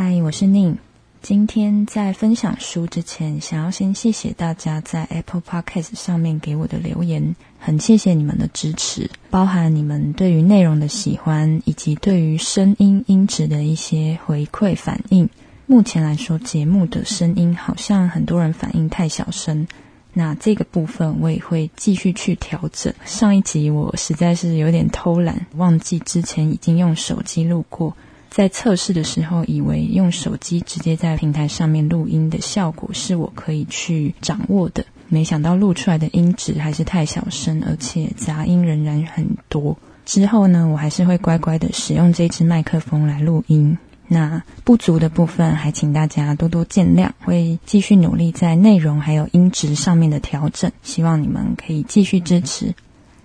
嗨，我是宁。今天在分享书之前，想要先谢谢大家在 Apple Podcast 上面给我的留言，很谢谢你们的支持，包含你们对于内容的喜欢，以及对于声音音质的一些回馈反应。目前来说，节目的声音好像很多人反应太小声，那这个部分我也会继续去调整。上一集我实在是有点偷懒，忘记之前已经用手机录过。在测试的时候，以为用手机直接在平台上面录音的效果是我可以去掌握的，没想到录出来的音质还是太小声，而且杂音仍然很多。之后呢，我还是会乖乖的使用这支麦克风来录音。那不足的部分，还请大家多多见谅，会继续努力在内容还有音质上面的调整，希望你们可以继续支持。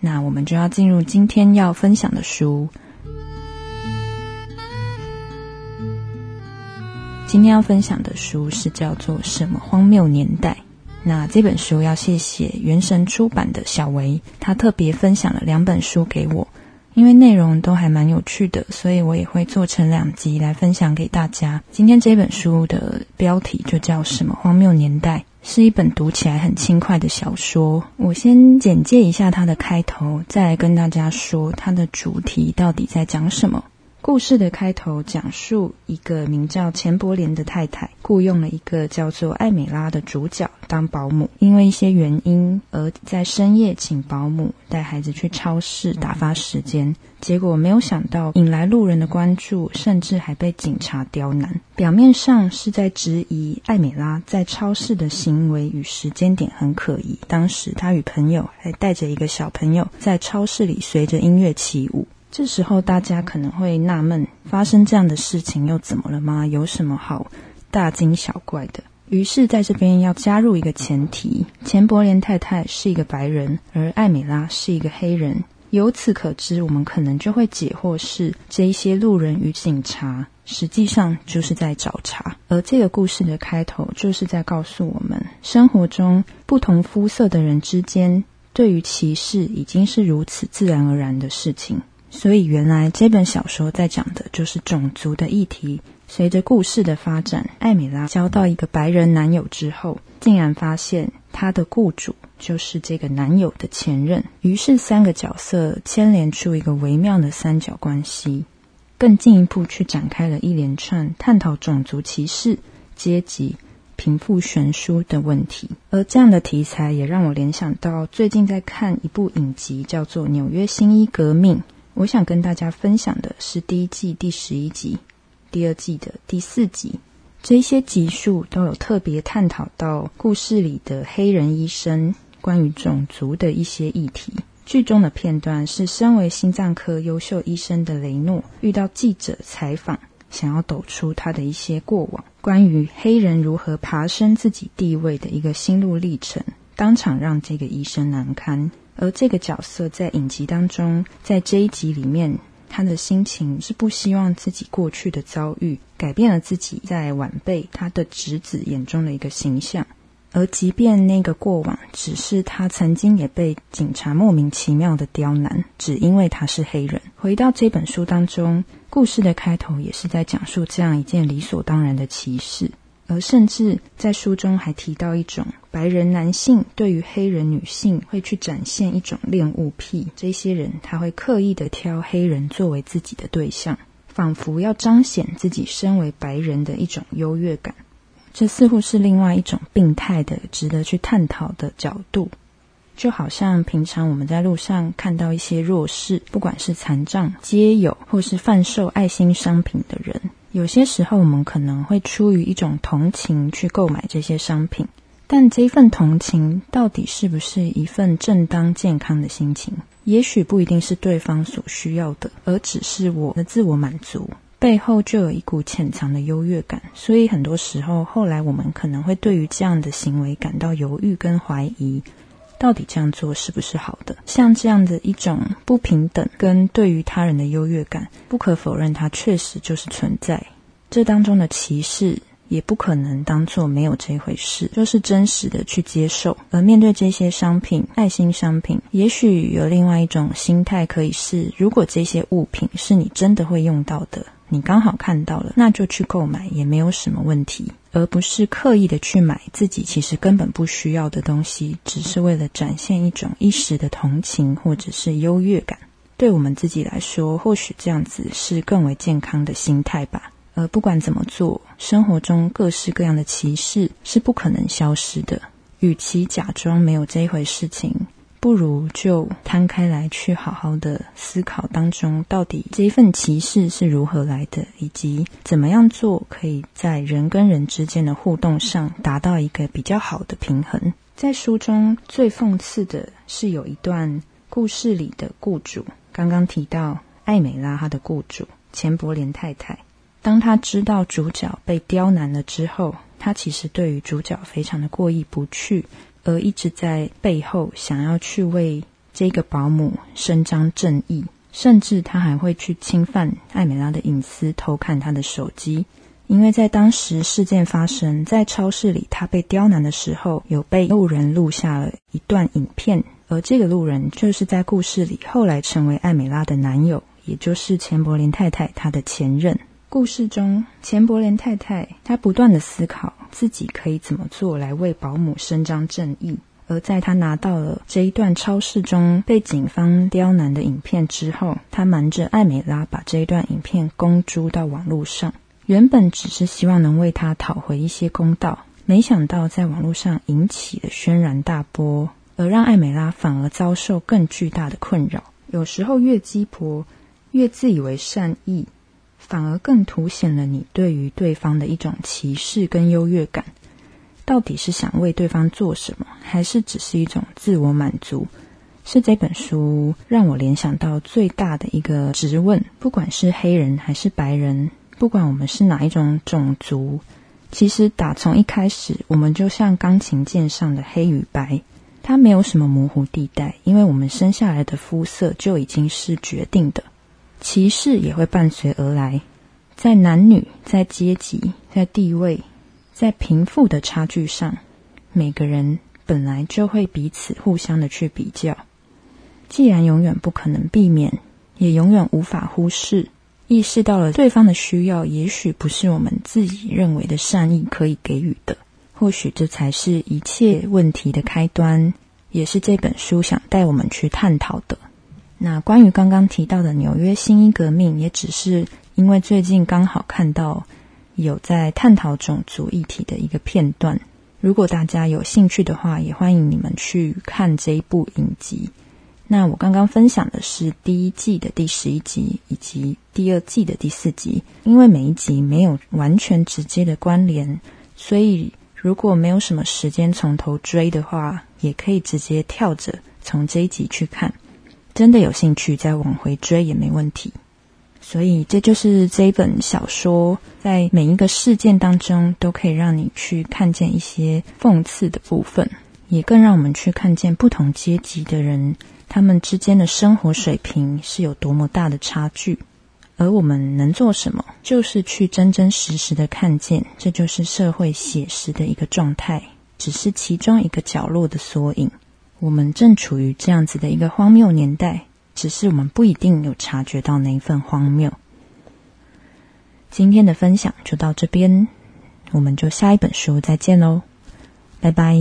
那我们就要进入今天要分享的书。今天要分享的书是叫做《什么荒谬年代》。那这本书要谢谢原神出版的小维，他特别分享了两本书给我，因为内容都还蛮有趣的，所以我也会做成两集来分享给大家。今天这本书的标题就叫《什么荒谬年代》，是一本读起来很轻快的小说。我先简介一下它的开头，再来跟大家说它的主题到底在讲什么。故事的开头讲述一个名叫钱伯莲的太太雇佣了一个叫做艾美拉的主角当保姆，因为一些原因而在深夜请保姆带孩子去超市打发时间，结果没有想到引来路人的关注，甚至还被警察刁难。表面上是在质疑艾美拉在超市的行为与时间点很可疑，当时她与朋友还带着一个小朋友在超市里随着音乐起舞。这时候大家可能会纳闷：发生这样的事情又怎么了吗？有什么好大惊小怪的？于是，在这边要加入一个前提：钱伯莲太太是一个白人，而艾美拉是一个黑人。由此可知，我们可能就会解惑是这一些路人与警察实际上就是在找茬。而这个故事的开头就是在告诉我们：生活中不同肤色的人之间对于歧视已经是如此自然而然的事情。所以，原来这本小说在讲的就是种族的议题。随着故事的发展，艾米拉交到一个白人男友之后，竟然发现她的雇主就是这个男友的前任。于是，三个角色牵连出一个微妙的三角关系，更进一步去展开了一连串探讨种族歧视、阶级、贫富悬殊的问题。而这样的题材也让我联想到最近在看一部影集，叫做《纽约新一革命》。我想跟大家分享的是第一季第十一集，第二季的第四集，这些集数都有特别探讨到故事里的黑人医生关于种族的一些议题。剧中的片段是身为心脏科优秀医生的雷诺遇到记者采访，想要抖出他的一些过往，关于黑人如何爬升自己地位的一个心路历程，当场让这个医生难堪。而这个角色在影集当中，在这一集里面，他的心情是不希望自己过去的遭遇改变了自己在晚辈他的侄子眼中的一个形象。而即便那个过往只是他曾经也被警察莫名其妙的刁难，只因为他是黑人。回到这本书当中，故事的开头也是在讲述这样一件理所当然的歧视。而甚至在书中还提到一种白人男性对于黑人女性会去展现一种恋物癖，这些人他会刻意的挑黑人作为自己的对象，仿佛要彰显自己身为白人的一种优越感。这似乎是另外一种病态的、值得去探讨的角度。就好像平常我们在路上看到一些弱势，不管是残障、街友，或是贩售爱心商品的人。有些时候，我们可能会出于一种同情去购买这些商品，但这份同情到底是不是一份正当健康的心情？也许不一定是对方所需要的，而只是我的自我满足背后就有一股潜藏的优越感。所以很多时候，后来我们可能会对于这样的行为感到犹豫跟怀疑。到底这样做是不是好的？像这样的一种不平等跟对于他人的优越感，不可否认，它确实就是存在。这当中的歧视，也不可能当做没有这回事，就是真实的去接受。而面对这些商品，爱心商品，也许有另外一种心态，可以是：如果这些物品是你真的会用到的，你刚好看到了，那就去购买，也没有什么问题。而不是刻意的去买自己其实根本不需要的东西，只是为了展现一种一时的同情或者是优越感。对我们自己来说，或许这样子是更为健康的心态吧。而不管怎么做，生活中各式各样的歧视是不可能消失的。与其假装没有这一回事情，不如就摊开来去好好的思考当中，到底这一份歧视是如何来的，以及怎么样做可以在人跟人之间的互动上达到一个比较好的平衡。在书中最讽刺的是有一段故事里的雇主，刚刚提到艾美拉她的雇主钱伯莲太太。当他知道主角被刁难了之后，他其实对于主角非常的过意不去，而一直在背后想要去为这个保姆伸张正义，甚至他还会去侵犯艾美拉的隐私，偷看她的手机。因为在当时事件发生在超市里，他被刁难的时候，有被路人录下了一段影片，而这个路人就是在故事里后来成为艾美拉的男友，也就是钱柏林太太她的前任。故事中，钱伯莲太太她不断的思考自己可以怎么做来为保姆伸张正义。而在她拿到了这一段超市中被警方刁难的影片之后，她瞒着艾美拉把这一段影片公诸到网络上。原本只是希望能为她讨回一些公道，没想到在网络上引起了轩然大波，而让艾美拉反而遭受更巨大的困扰。有时候越鸡婆，越自以为善意。反而更凸显了你对于对方的一种歧视跟优越感。到底是想为对方做什么，还是只是一种自我满足？是这本书让我联想到最大的一个质问：不管是黑人还是白人，不管我们是哪一种种族，其实打从一开始，我们就像钢琴键上的黑与白，它没有什么模糊地带，因为我们生下来的肤色就已经是决定的。歧视也会伴随而来，在男女、在阶级、在地位、在贫富的差距上，每个人本来就会彼此互相的去比较。既然永远不可能避免，也永远无法忽视，意识到了对方的需要，也许不是我们自己认为的善意可以给予的。或许这才是一切问题的开端，也是这本书想带我们去探讨的。那关于刚刚提到的纽约新一革命，也只是因为最近刚好看到有在探讨种族议题的一个片段。如果大家有兴趣的话，也欢迎你们去看这一部影集。那我刚刚分享的是第一季的第十一集以及第二季的第四集，因为每一集没有完全直接的关联，所以如果没有什么时间从头追的话，也可以直接跳着从这一集去看。真的有兴趣再往回追也没问题，所以这就是这一本小说在每一个事件当中都可以让你去看见一些讽刺的部分，也更让我们去看见不同阶级的人他们之间的生活水平是有多么大的差距，而我们能做什么，就是去真真实实的看见，这就是社会写实的一个状态，只是其中一个角落的缩影。我们正处于这样子的一个荒谬年代，只是我们不一定有察觉到那一份荒谬。今天的分享就到这边，我们就下一本书再见喽，拜拜。